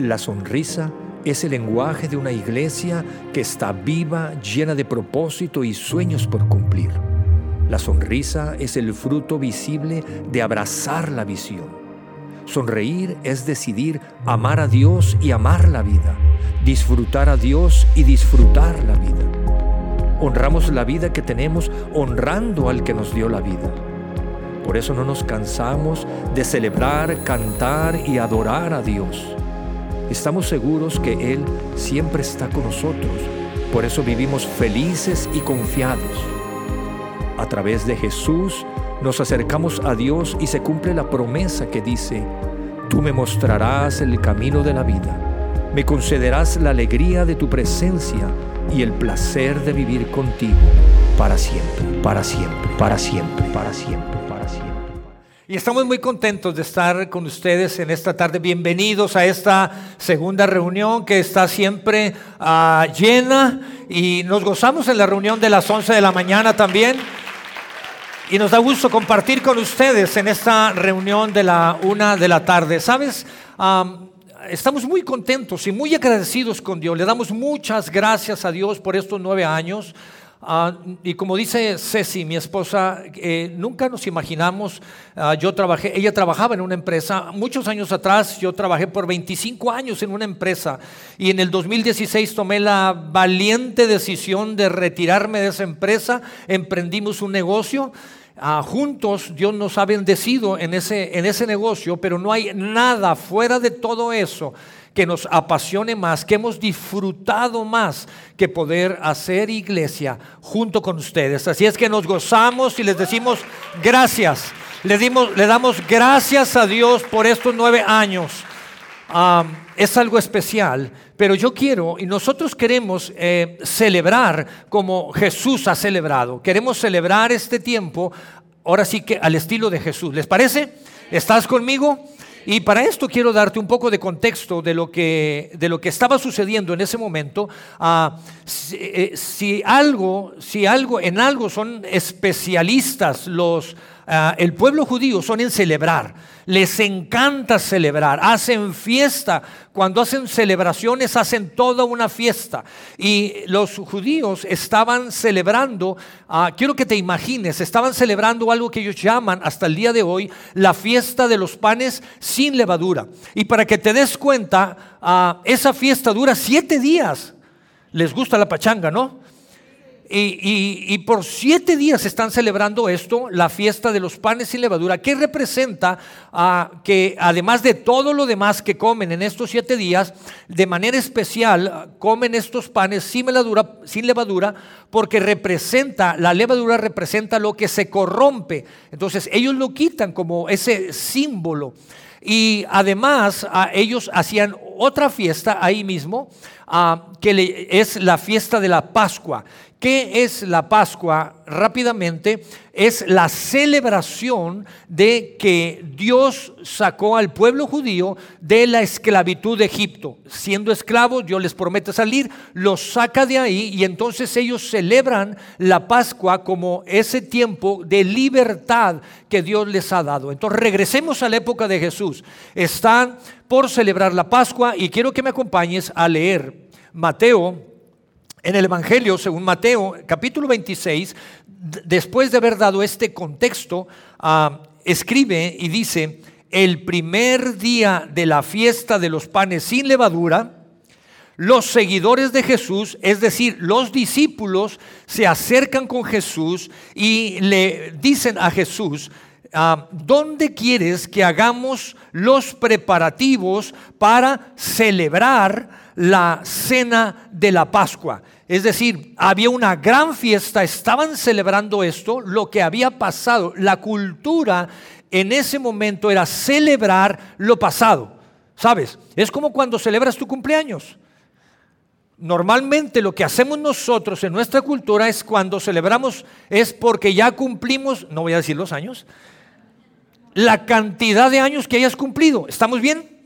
La sonrisa es el lenguaje de una iglesia que está viva, llena de propósito y sueños por cumplir. La sonrisa es el fruto visible de abrazar la visión. Sonreír es decidir amar a Dios y amar la vida, disfrutar a Dios y disfrutar la vida. Honramos la vida que tenemos honrando al que nos dio la vida. Por eso no nos cansamos de celebrar, cantar y adorar a Dios. Estamos seguros que Él siempre está con nosotros. Por eso vivimos felices y confiados. A través de Jesús nos acercamos a Dios y se cumple la promesa que dice, tú me mostrarás el camino de la vida, me concederás la alegría de tu presencia y el placer de vivir contigo para siempre, para siempre, para siempre, para siempre, para siempre. Y estamos muy contentos de estar con ustedes en esta tarde. Bienvenidos a esta segunda reunión que está siempre uh, llena y nos gozamos en la reunión de las 11 de la mañana también. Y nos da gusto compartir con ustedes en esta reunión de la una de la tarde. Sabes, um, estamos muy contentos y muy agradecidos con Dios. Le damos muchas gracias a Dios por estos nueve años. Uh, y como dice Ceci, mi esposa, eh, nunca nos imaginamos, uh, yo trabajé, ella trabajaba en una empresa, muchos años atrás yo trabajé por 25 años en una empresa y en el 2016 tomé la valiente decisión de retirarme de esa empresa, emprendimos un negocio Ah, juntos Dios nos ha bendecido en ese, en ese negocio, pero no hay nada fuera de todo eso que nos apasione más, que hemos disfrutado más que poder hacer iglesia junto con ustedes. Así es que nos gozamos y les decimos gracias. Le, dimos, le damos gracias a Dios por estos nueve años. Es algo especial, pero yo quiero y nosotros queremos eh, celebrar como Jesús ha celebrado. Queremos celebrar este tiempo, ahora sí que al estilo de Jesús. ¿Les parece? ¿Estás conmigo? Y para esto quiero darte un poco de contexto de lo que, de lo que estaba sucediendo en ese momento. Si, eh, si, algo, si algo, en algo son especialistas los, uh, el pueblo judío, son en celebrar. Les encanta celebrar, hacen fiesta. Cuando hacen celebraciones, hacen toda una fiesta. Y los judíos estaban celebrando, uh, quiero que te imagines, estaban celebrando algo que ellos llaman hasta el día de hoy la fiesta de los panes sin levadura. Y para que te des cuenta, uh, esa fiesta dura siete días. Les gusta la pachanga, ¿no? Y, y, por siete días están celebrando esto, la fiesta de los panes sin levadura, que representa uh, que además de todo lo demás que comen en estos siete días, de manera especial comen estos panes sin levadura, sin levadura, porque representa, la levadura representa lo que se corrompe. Entonces ellos lo quitan como ese símbolo. Y además uh, ellos hacían otra fiesta ahí mismo, que es la fiesta de la Pascua. ¿Qué es la Pascua? Rápidamente, es la celebración de que Dios sacó al pueblo judío de la esclavitud de Egipto. Siendo esclavos, Dios les promete salir, los saca de ahí y entonces ellos celebran la Pascua como ese tiempo de libertad que Dios les ha dado. Entonces regresemos a la época de Jesús. Están por celebrar la Pascua y quiero que me acompañes a leer Mateo en el Evangelio, según Mateo, capítulo 26, después de haber dado este contexto, uh, escribe y dice, el primer día de la fiesta de los panes sin levadura, los seguidores de Jesús, es decir, los discípulos, se acercan con Jesús y le dicen a Jesús, Uh, ¿dónde quieres que hagamos los preparativos para celebrar la cena de la Pascua? Es decir, había una gran fiesta, estaban celebrando esto, lo que había pasado, la cultura en ese momento era celebrar lo pasado. ¿Sabes? Es como cuando celebras tu cumpleaños. Normalmente lo que hacemos nosotros en nuestra cultura es cuando celebramos es porque ya cumplimos, no voy a decir los años, la cantidad de años que hayas cumplido. ¿Estamos bien?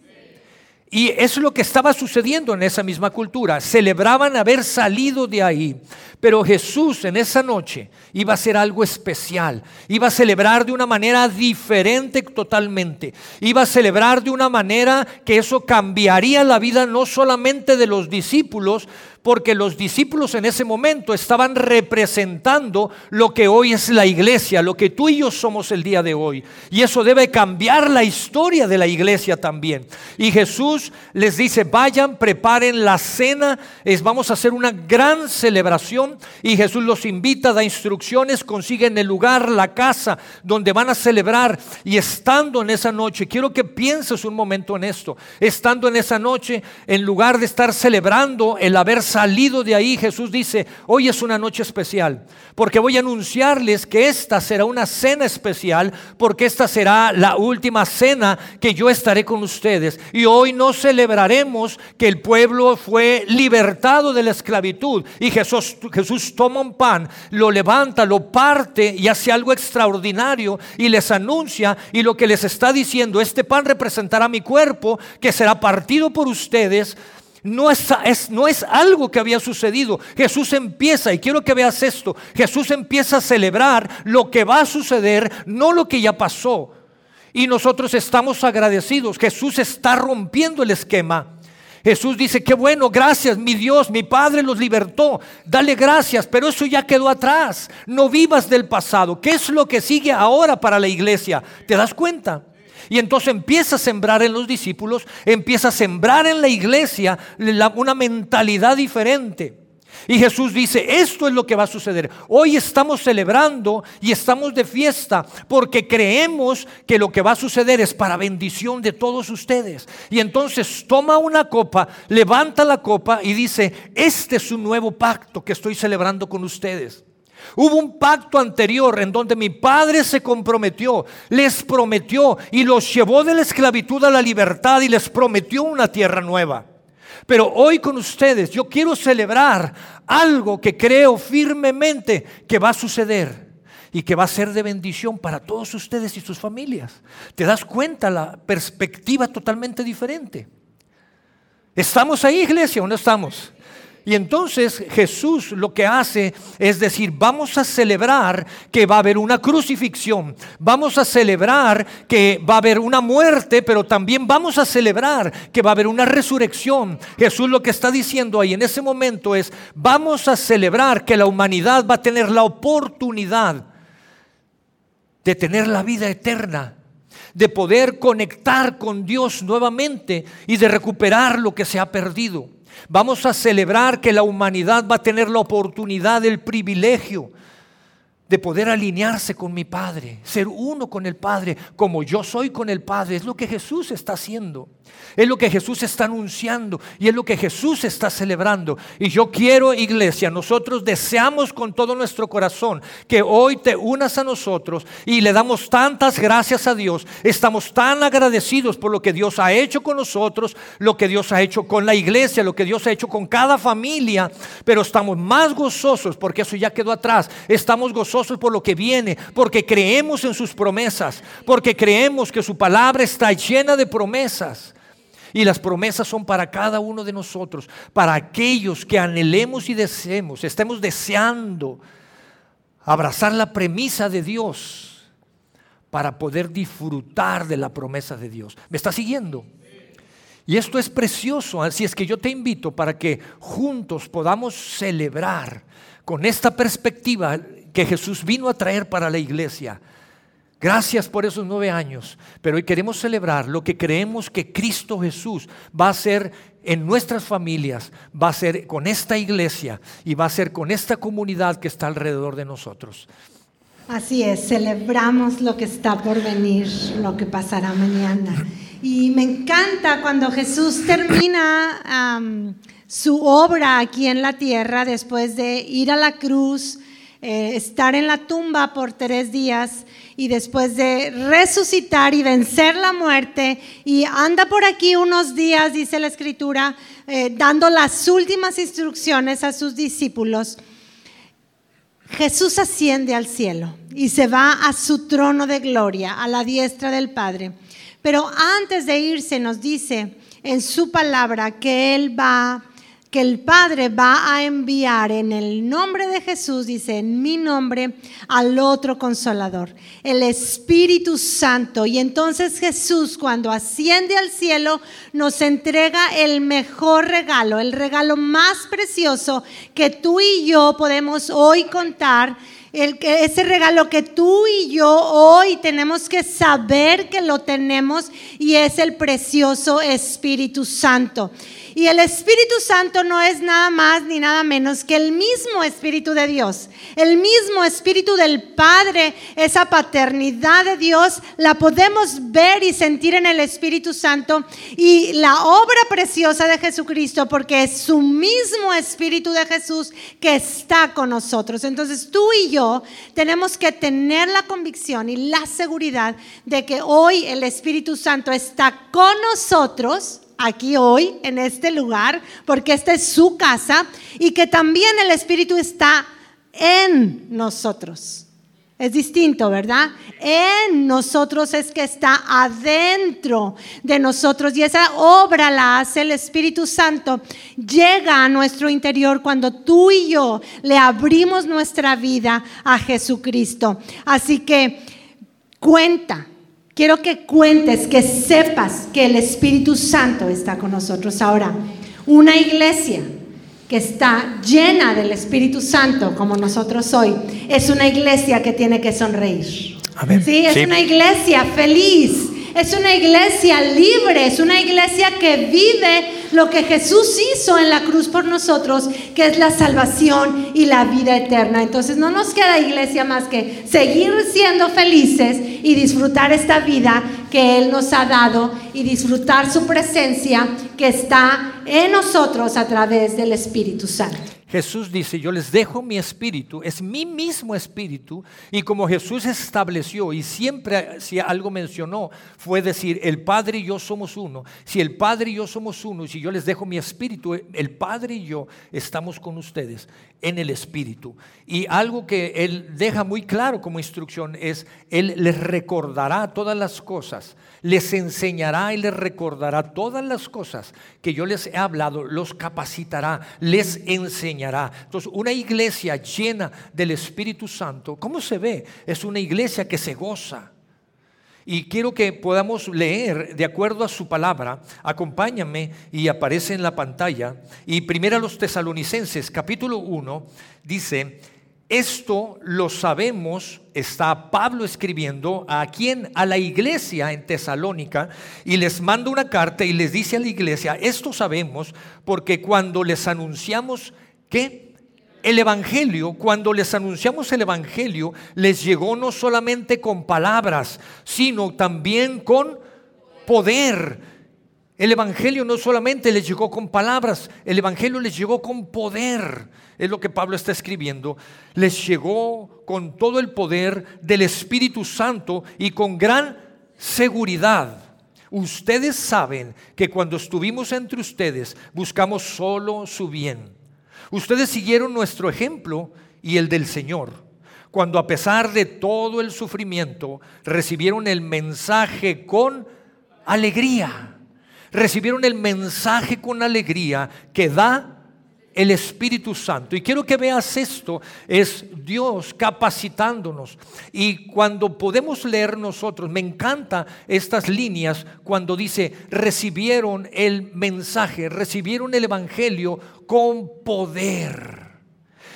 Y es lo que estaba sucediendo en esa misma cultura. Celebraban haber salido de ahí. Pero Jesús en esa noche iba a hacer algo especial. Iba a celebrar de una manera diferente totalmente. Iba a celebrar de una manera que eso cambiaría la vida no solamente de los discípulos, porque los discípulos en ese momento estaban representando lo que hoy es la iglesia, lo que tú y yo somos el día de hoy. Y eso debe cambiar la historia de la iglesia también. Y Jesús les dice, vayan, preparen la cena, es, vamos a hacer una gran celebración. Y Jesús los invita, da instrucciones, consiguen el lugar, la casa donde van a celebrar. Y estando en esa noche, quiero que pienses un momento en esto, estando en esa noche, en lugar de estar celebrando el haber salido de ahí, Jesús dice, hoy es una noche especial, porque voy a anunciarles que esta será una cena especial, porque esta será la última cena que yo estaré con ustedes. Y hoy no celebraremos que el pueblo fue libertado de la esclavitud. Y Jesús, Jesús toma un pan, lo levanta, lo parte y hace algo extraordinario y les anuncia y lo que les está diciendo, este pan representará mi cuerpo que será partido por ustedes no es, no es algo que había sucedido. Jesús empieza, y quiero que veas esto, Jesús empieza a celebrar lo que va a suceder, no lo que ya pasó. Y nosotros estamos agradecidos. Jesús está rompiendo el esquema. Jesús dice, qué bueno, gracias, mi Dios, mi Padre los libertó. Dale gracias, pero eso ya quedó atrás. No vivas del pasado. ¿Qué es lo que sigue ahora para la iglesia? ¿Te das cuenta? Y entonces empieza a sembrar en los discípulos, empieza a sembrar en la iglesia una mentalidad diferente. Y Jesús dice, esto es lo que va a suceder. Hoy estamos celebrando y estamos de fiesta porque creemos que lo que va a suceder es para bendición de todos ustedes. Y entonces toma una copa, levanta la copa y dice, este es un nuevo pacto que estoy celebrando con ustedes. Hubo un pacto anterior en donde mi padre se comprometió, les prometió y los llevó de la esclavitud a la libertad y les prometió una tierra nueva. Pero hoy con ustedes yo quiero celebrar algo que creo firmemente que va a suceder y que va a ser de bendición para todos ustedes y sus familias. ¿Te das cuenta la perspectiva totalmente diferente? ¿Estamos ahí, iglesia, o no estamos? Y entonces Jesús lo que hace es decir, vamos a celebrar que va a haber una crucifixión, vamos a celebrar que va a haber una muerte, pero también vamos a celebrar que va a haber una resurrección. Jesús lo que está diciendo ahí en ese momento es, vamos a celebrar que la humanidad va a tener la oportunidad de tener la vida eterna de poder conectar con Dios nuevamente y de recuperar lo que se ha perdido. Vamos a celebrar que la humanidad va a tener la oportunidad, el privilegio de poder alinearse con mi Padre, ser uno con el Padre, como yo soy con el Padre. Es lo que Jesús está haciendo. Es lo que Jesús está anunciando y es lo que Jesús está celebrando. Y yo quiero, iglesia, nosotros deseamos con todo nuestro corazón que hoy te unas a nosotros y le damos tantas gracias a Dios. Estamos tan agradecidos por lo que Dios ha hecho con nosotros, lo que Dios ha hecho con la iglesia, lo que Dios ha hecho con cada familia, pero estamos más gozosos porque eso ya quedó atrás. Estamos gozosos por lo que viene, porque creemos en sus promesas, porque creemos que su palabra está llena de promesas. Y las promesas son para cada uno de nosotros, para aquellos que anhelemos y deseemos, estemos deseando abrazar la premisa de Dios para poder disfrutar de la promesa de Dios. ¿Me está siguiendo? Y esto es precioso, así es que yo te invito para que juntos podamos celebrar con esta perspectiva que Jesús vino a traer para la iglesia Gracias por esos nueve años, pero hoy queremos celebrar lo que creemos que Cristo Jesús va a hacer en nuestras familias, va a ser con esta iglesia y va a ser con esta comunidad que está alrededor de nosotros. Así es, celebramos lo que está por venir, lo que pasará mañana. Y me encanta cuando Jesús termina su obra aquí en la tierra después de ir a la cruz, eh, estar en la tumba por tres días y después de resucitar y vencer la muerte y anda por aquí unos días, dice la escritura, eh, dando las últimas instrucciones a sus discípulos, Jesús asciende al cielo y se va a su trono de gloria, a la diestra del Padre. Pero antes de irse nos dice en su palabra que Él va que el Padre va a enviar en el nombre de Jesús, dice, en mi nombre, al otro consolador, el Espíritu Santo. Y entonces Jesús, cuando asciende al cielo, nos entrega el mejor regalo, el regalo más precioso que tú y yo podemos hoy contar. El, ese regalo que tú y yo hoy tenemos que saber que lo tenemos y es el precioso Espíritu Santo. Y el Espíritu Santo no es nada más ni nada menos que el mismo Espíritu de Dios. El mismo Espíritu del Padre, esa paternidad de Dios, la podemos ver y sentir en el Espíritu Santo. Y la obra preciosa de Jesucristo, porque es su mismo Espíritu de Jesús que está con nosotros. Entonces tú y yo tenemos que tener la convicción y la seguridad de que hoy el Espíritu Santo está con nosotros aquí hoy, en este lugar, porque esta es su casa y que también el Espíritu está en nosotros. Es distinto, ¿verdad? En nosotros es que está adentro de nosotros y esa obra la hace el Espíritu Santo. Llega a nuestro interior cuando tú y yo le abrimos nuestra vida a Jesucristo. Así que cuenta, Quiero que cuentes, que sepas que el Espíritu Santo está con nosotros. Ahora, una iglesia que está llena del Espíritu Santo, como nosotros hoy, es una iglesia que tiene que sonreír. Sí, es una iglesia feliz, es una iglesia libre, es una iglesia que vive lo que Jesús hizo en la cruz por nosotros, que es la salvación y la vida eterna. Entonces no nos queda iglesia más que seguir siendo felices y disfrutar esta vida que Él nos ha dado y disfrutar su presencia que está en nosotros a través del Espíritu Santo. Jesús dice, yo les dejo mi espíritu, es mi mismo espíritu, y como Jesús estableció y siempre si algo mencionó, fue decir, el Padre y yo somos uno. Si el Padre y yo somos uno, y si yo les dejo mi espíritu, el Padre y yo estamos con ustedes en el espíritu. Y algo que Él deja muy claro como instrucción es, Él les recordará todas las cosas les enseñará y les recordará todas las cosas que yo les he hablado, los capacitará, les enseñará. Entonces, una iglesia llena del Espíritu Santo, ¿cómo se ve? Es una iglesia que se goza. Y quiero que podamos leer de acuerdo a su palabra. Acompáñame y aparece en la pantalla. Y primero a los tesalonicenses, capítulo 1, dice, esto lo sabemos, está Pablo escribiendo a quien, a la iglesia en Tesalónica, y les manda una carta y les dice a la iglesia, esto sabemos porque cuando les anunciamos que el Evangelio, cuando les anunciamos el Evangelio, les llegó no solamente con palabras, sino también con poder. El Evangelio no solamente les llegó con palabras, el Evangelio les llegó con poder es lo que Pablo está escribiendo, les llegó con todo el poder del Espíritu Santo y con gran seguridad. Ustedes saben que cuando estuvimos entre ustedes buscamos solo su bien. Ustedes siguieron nuestro ejemplo y el del Señor. Cuando a pesar de todo el sufrimiento recibieron el mensaje con alegría. Recibieron el mensaje con alegría que da el Espíritu Santo. Y quiero que veas esto, es Dios capacitándonos. Y cuando podemos leer nosotros, me encanta estas líneas cuando dice, recibieron el mensaje, recibieron el Evangelio con poder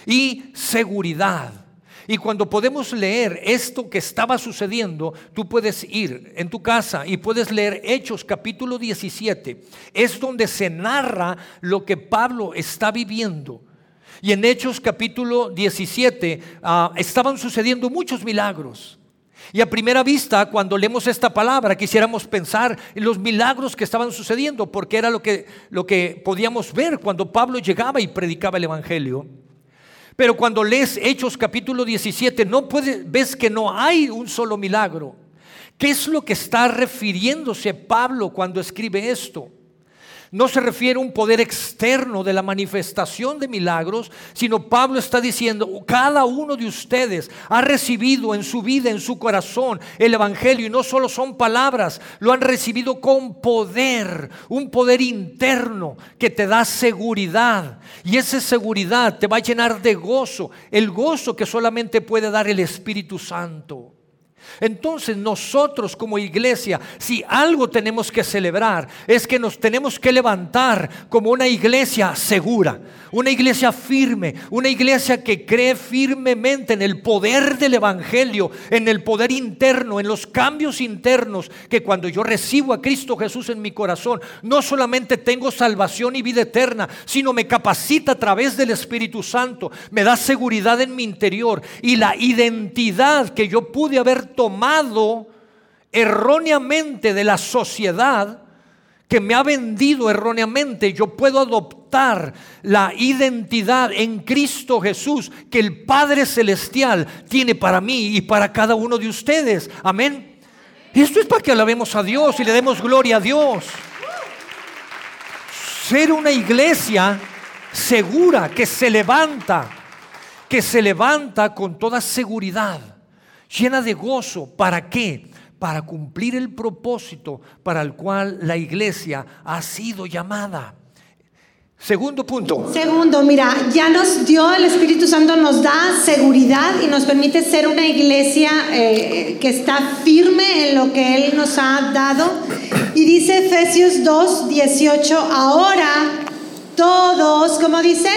y seguridad. Y cuando podemos leer esto que estaba sucediendo, tú puedes ir en tu casa y puedes leer Hechos capítulo 17. Es donde se narra lo que Pablo está viviendo. Y en Hechos capítulo 17 ah, estaban sucediendo muchos milagros. Y a primera vista, cuando leemos esta palabra, quisiéramos pensar en los milagros que estaban sucediendo, porque era lo que, lo que podíamos ver cuando Pablo llegaba y predicaba el Evangelio. Pero cuando lees Hechos capítulo 17, no puedes, ves que no hay un solo milagro. ¿Qué es lo que está refiriéndose Pablo cuando escribe esto? No se refiere a un poder externo de la manifestación de milagros, sino Pablo está diciendo, cada uno de ustedes ha recibido en su vida, en su corazón, el Evangelio, y no solo son palabras, lo han recibido con poder, un poder interno que te da seguridad. Y esa seguridad te va a llenar de gozo, el gozo que solamente puede dar el Espíritu Santo. Entonces nosotros como iglesia, si algo tenemos que celebrar, es que nos tenemos que levantar como una iglesia segura, una iglesia firme, una iglesia que cree firmemente en el poder del Evangelio, en el poder interno, en los cambios internos, que cuando yo recibo a Cristo Jesús en mi corazón, no solamente tengo salvación y vida eterna, sino me capacita a través del Espíritu Santo, me da seguridad en mi interior y la identidad que yo pude haber tomado erróneamente de la sociedad, que me ha vendido erróneamente, yo puedo adoptar la identidad en Cristo Jesús que el Padre Celestial tiene para mí y para cada uno de ustedes. Amén. Esto es para que alabemos a Dios y le demos gloria a Dios. Ser una iglesia segura, que se levanta, que se levanta con toda seguridad, llena de gozo. ¿Para qué? para cumplir el propósito para el cual la iglesia ha sido llamada. Segundo punto. Segundo, mira, ya nos dio el Espíritu Santo, nos da seguridad y nos permite ser una iglesia eh, que está firme en lo que Él nos ha dado. Y dice Efesios 2, 18, ahora todos, ¿cómo dice?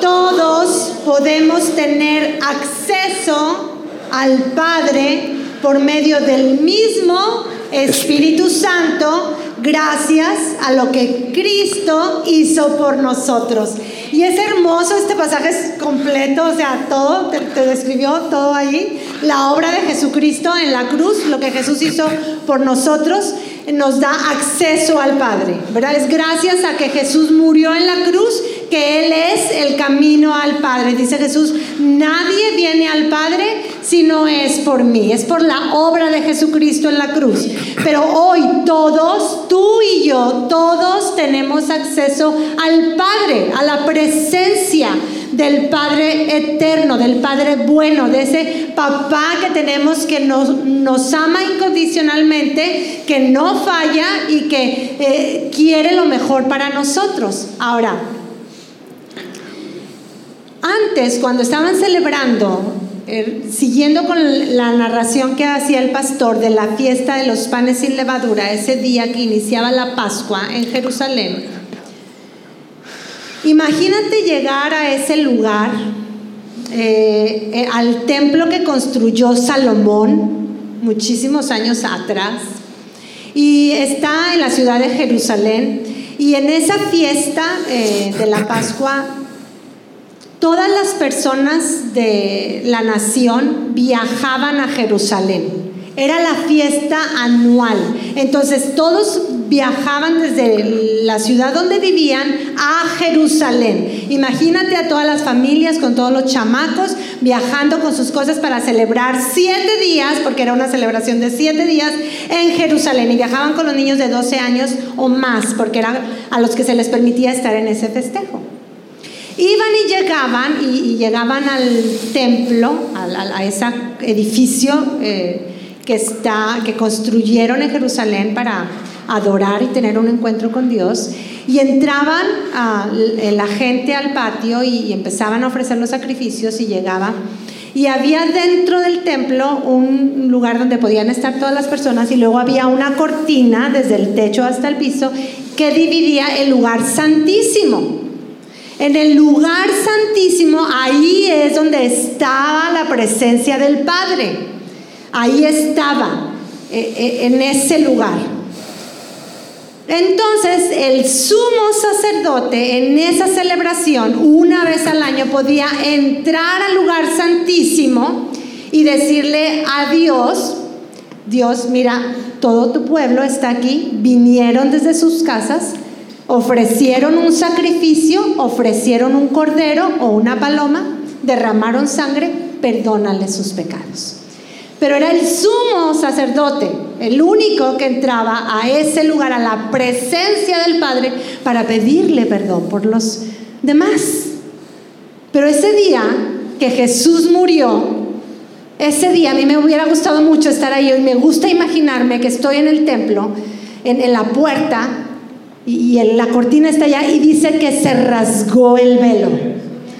Todos podemos tener acceso al Padre por medio del mismo Espíritu Santo, gracias a lo que Cristo hizo por nosotros. Y es hermoso, este pasaje es completo, o sea, todo, te, describió todo ahí, la obra de Jesucristo en la cruz, lo que Jesús hizo por nosotros, nos da acceso al Padre, ¿verdad? Es gracias a que Jesús murió en la cruz que Él es el camino al Padre. Dice Jesús, nadie viene al Padre si no es por mí, es por la obra de Jesucristo en la cruz. Pero hoy todos, tú y yo, todos tenemos acceso al Padre, a la presencia del Padre eterno, del Padre bueno, de ese papá que tenemos que nos, ama incondicionalmente, que no falla y que eh, quiere lo mejor para nosotros. Ahora, antes, cuando estaban celebrando, er, siguiendo con la narración que hacía el pastor de la fiesta de los panes sin levadura, ese día que iniciaba la Pascua en Jerusalén, imagínate llegar a ese lugar, eh, eh, al templo que construyó Salomón muchísimos años atrás, y está en la ciudad de Jerusalén, y en esa fiesta eh, de la Pascua Todas las personas de la nación viajaban a Jerusalén. Era la fiesta anual. Entonces todos viajaban desde la ciudad donde vivían a Jerusalén. Imagínate a todas las familias con todos los chamacos viajando con sus cosas para celebrar siete días, porque era una celebración de siete días en Jerusalén. Y viajaban con los niños de 12 años o más, porque era a los que se les permitía estar en ese festejo. Iban y llegaban y, llegaban al templo, a, ese edificio eh, que, construyeron en Jerusalén para adorar y tener un encuentro con Dios. Y entraban la gente al patio y, empezaban a ofrecer los sacrificios y llegaban. Y había dentro del templo un lugar donde podían estar todas las personas y luego había una cortina desde el techo hasta el piso que dividía el lugar santísimo. En el lugar santísimo, ahí es donde estaba la presencia del Padre. Ahí estaba, eh, eh, en ese lugar. Entonces el sumo sacerdote en esa celebración, una vez al año, podía entrar al lugar santísimo y decirle a Dios, Dios, mira, todo tu pueblo está aquí, vinieron desde sus casas, ofrecieron un sacrificio, ofrecieron un cordero o una paloma, derramaron sangre, perdónale sus pecados. Pero era el sumo sacerdote el único que entraba a ese lugar, a la presencia del Padre, para pedirle perdón por los demás. Pero ese día que Jesús murió, ese día a mí me hubiera gustado mucho estar ahí y me gusta imaginarme que estoy en el templo, en, la puerta, y, la cortina está allá y dice que se rasgó el velo.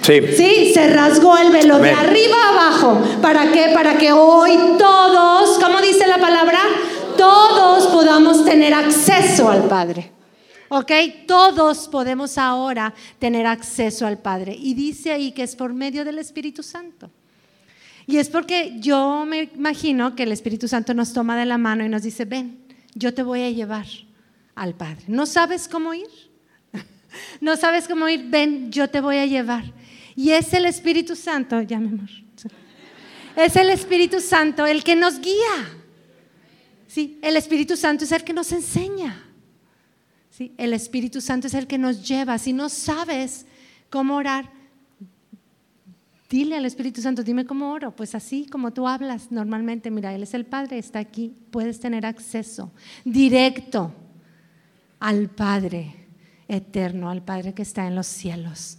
Sí. Sí, se rasgó el velo de arriba a abajo. ¿Para qué? Para que hoy todos, ¿cómo dice la palabra? Todos podamos tener acceso al Padre. ¿Ok? Todos podemos ahora tener acceso al Padre. Y dice ahí que es por medio del Espíritu Santo. Y es porque yo me imagino que el Espíritu Santo nos toma de la mano y nos dice, ven, yo te voy a llevar al Padre. ¿No sabes cómo ir? ¿No sabes cómo ir? Ven, yo te voy a llevar. Y es el Espíritu Santo, ya mi amor. Es el Espíritu Santo el que nos guía. Sí, el Espíritu Santo es el que nos enseña. Sí, el Espíritu Santo es el que nos lleva. Si no sabes cómo orar, dile al Espíritu Santo, dime cómo oro. Pues así como tú hablas normalmente, mira, Él es el Padre, está aquí. Puedes tener acceso directo al Padre eterno, al Padre que está en los cielos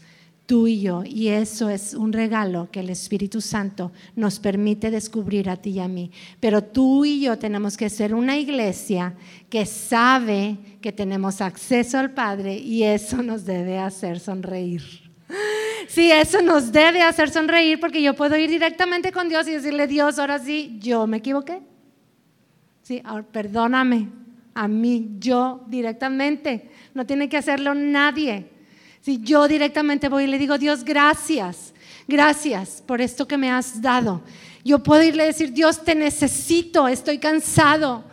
tú y yo. Y eso es un regalo que el Espíritu Santo nos permite descubrir a ti y a mí. Pero tú y yo tenemos que ser una iglesia que sabe que tenemos acceso al Padre y eso nos debe hacer sonreír. Sí, eso nos debe hacer sonreír porque yo puedo ir directamente con Dios y decirle, Dios, ahora sí, yo me equivoqué. Sí, ahora perdóname a mí, yo directamente. No tiene que hacerlo nadie. Si yo directamente voy y le digo, Dios, gracias, gracias por esto que me has dado. Yo puedo irle a decir, Dios, te necesito, estoy cansado.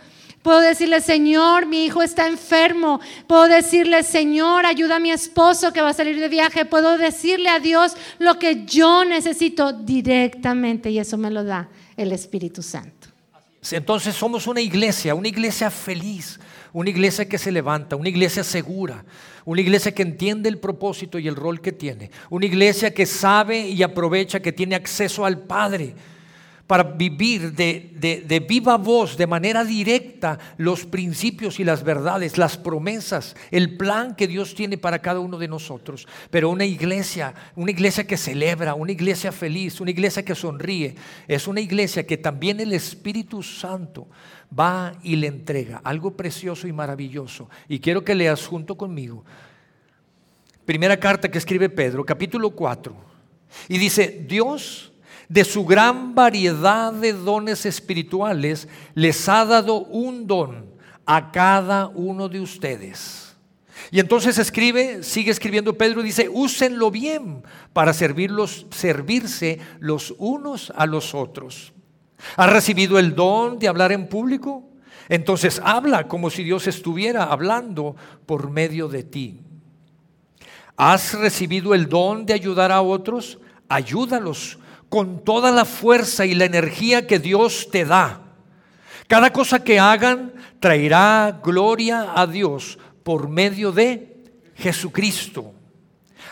Puedo decirle, Señor, mi hijo está enfermo. Puedo decirle, Señor, ayuda a mi esposo que va a salir de viaje. Puedo decirle a Dios lo que yo necesito directamente y eso me lo da el Espíritu Santo. Entonces somos una iglesia, una iglesia feliz, una iglesia que se levanta, una iglesia segura, una iglesia que entiende el propósito y el rol que tiene, una iglesia que sabe y aprovecha que tiene acceso al Padre para vivir de, viva voz, de manera directa, los principios y las verdades, las promesas, el plan que Dios tiene para cada uno de nosotros. Pero una iglesia, una iglesia que celebra, una iglesia feliz, una iglesia que sonríe, es una iglesia que también el Espíritu Santo va y le entrega algo precioso y maravilloso. Y quiero que leas junto conmigo. Primera carta que escribe Pedro, capítulo 4. Y dice, Dios de su gran variedad de dones espirituales les ha dado un don a cada uno de ustedes. Y entonces escribe, sigue escribiendo Pedro dice, úsenlo bien para servirlos, servirse los unos a los otros. ¿Has recibido el don de hablar en público? Entonces habla como si Dios estuviera hablando por medio de ti. ¿Has recibido el don de ayudar a otros? Ayúdalos con toda la fuerza y la energía que Dios te da. Cada cosa que hagan traerá gloria a Dios por medio de Jesucristo.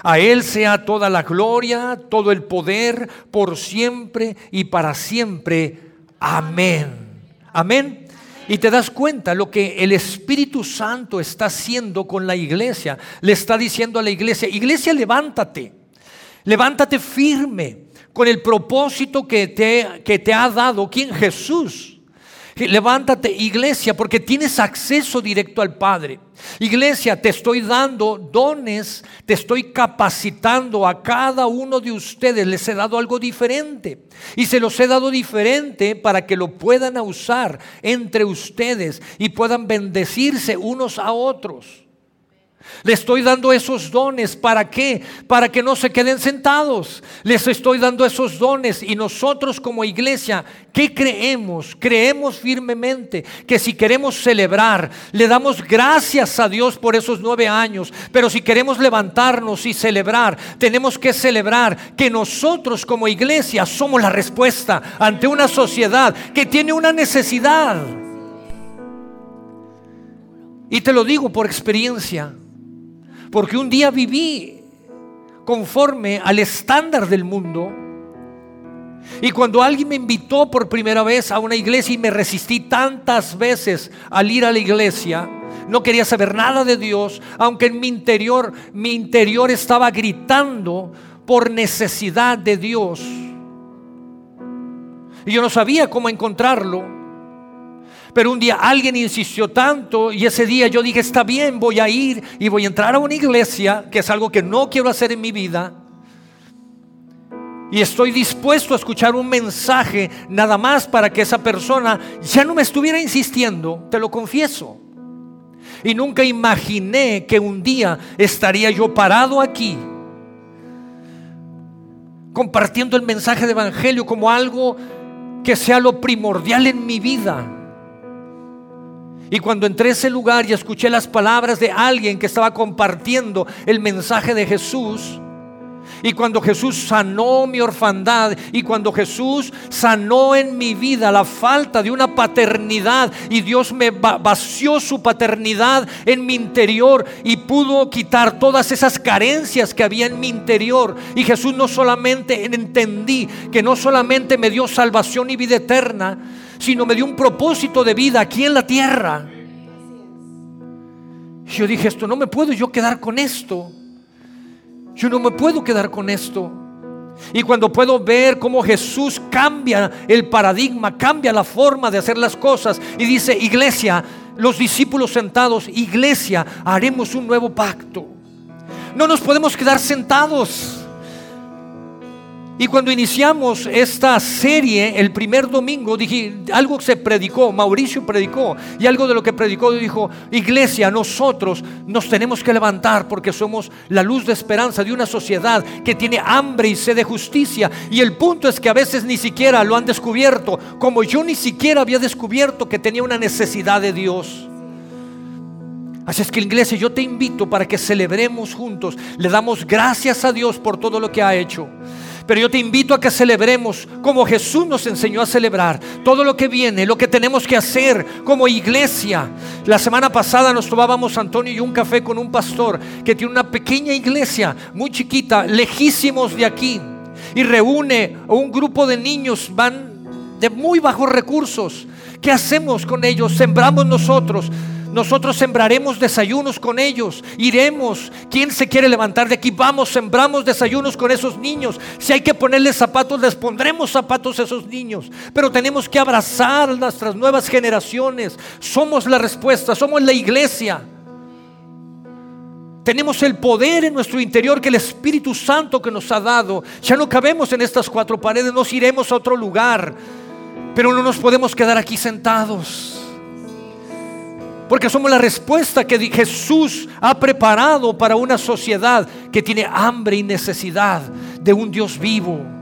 A Él sea toda la gloria, todo el poder, por siempre y para siempre. Amén. Amén. Y te das cuenta lo que el Espíritu Santo está haciendo con la iglesia. Le está diciendo a la iglesia, iglesia, levántate. Levántate firme con el propósito que te, que te ha dado. ¿Quién? Jesús. Levántate, iglesia, porque tienes acceso directo al Padre. Iglesia, te estoy dando dones, te estoy capacitando a cada uno de ustedes. Les he dado algo diferente. Y se los he dado diferente para que lo puedan usar entre ustedes y puedan bendecirse unos a otros. Le estoy dando esos dones. ¿Para qué? Para que no se queden sentados. Les estoy dando esos dones. Y nosotros como iglesia, ¿qué creemos? Creemos firmemente que si queremos celebrar, le damos gracias a Dios por esos nueve años. Pero si queremos levantarnos y celebrar, tenemos que celebrar que nosotros como iglesia somos la respuesta ante una sociedad que tiene una necesidad. Y te lo digo por experiencia. Porque un día viví conforme al estándar del mundo Y cuando alguien me invitó por primera vez a una iglesia y me resistí tantas veces al ir a la iglesia, no quería saber nada de Dios, aunque en mi interior, mi interior estaba gritando por necesidad de Dios. Y yo no sabía cómo encontrarlo. Pero un día alguien insistió tanto y ese día yo dije, está bien, voy a ir y voy a entrar a una iglesia, que es algo que no quiero hacer en mi vida. Y estoy dispuesto a escuchar un mensaje nada más para que esa persona ya no me estuviera insistiendo, te lo confieso. Y nunca imaginé que un día estaría yo parado aquí compartiendo el mensaje de evangelio como algo que sea lo primordial en mi vida. Y cuando entré a ese lugar y escuché las palabras de alguien que estaba compartiendo el mensaje de Jesús, y cuando Jesús sanó mi orfandad y cuando Jesús sanó en mi vida la falta de una paternidad y Dios me vació su paternidad en mi interior y pudo quitar todas esas carencias que había en mi interior. Y Jesús no solamente entendí que no solamente me dio salvación y vida eterna, sino me dio un propósito de vida aquí en la tierra. Yo dije, esto no me puedo yo quedar con esto. Yo no me puedo quedar con esto. Y cuando puedo ver cómo Jesús cambia el paradigma, cambia la forma de hacer las cosas y dice, iglesia, los discípulos sentados, iglesia, haremos un nuevo pacto. No nos podemos quedar sentados. Y cuando iniciamos esta serie, el primer domingo, dije, algo se predicó, Mauricio predicó, y algo de lo que predicó dijo, iglesia, nosotros nos tenemos que levantar porque somos la luz de esperanza de una sociedad que tiene hambre y sed de justicia. Y el punto es que a veces ni siquiera lo han descubierto, como yo ni siquiera había descubierto que tenía una necesidad de Dios. Así es que iglesia, yo te invito para que celebremos juntos, le damos gracias a Dios por todo lo que ha hecho. Pero yo te invito a que celebremos como Jesús nos enseñó a celebrar todo lo que viene, lo que tenemos que hacer como iglesia. La semana pasada nos tomábamos Antonio y un café con un pastor que tiene una pequeña iglesia muy chiquita, lejísimos de aquí, y reúne a un grupo de niños, van de muy bajos recursos. ¿Qué hacemos con ellos? Sembramos nosotros nosotros sembraremos desayunos con ellos. Iremos. ¿Quién se quiere levantar de aquí? Vamos, sembramos desayunos con esos niños. Si hay que ponerles zapatos, les pondremos zapatos a esos niños. Pero tenemos que abrazar nuestras nuevas generaciones. Somos la respuesta, somos la iglesia. Tenemos el poder en nuestro interior que el Espíritu Santo que nos ha dado. Ya no cabemos en estas cuatro paredes, nos iremos a otro lugar. Pero no nos podemos quedar aquí sentados. Porque somos la respuesta que Jesús ha preparado para una sociedad que tiene hambre y necesidad de un Dios vivo.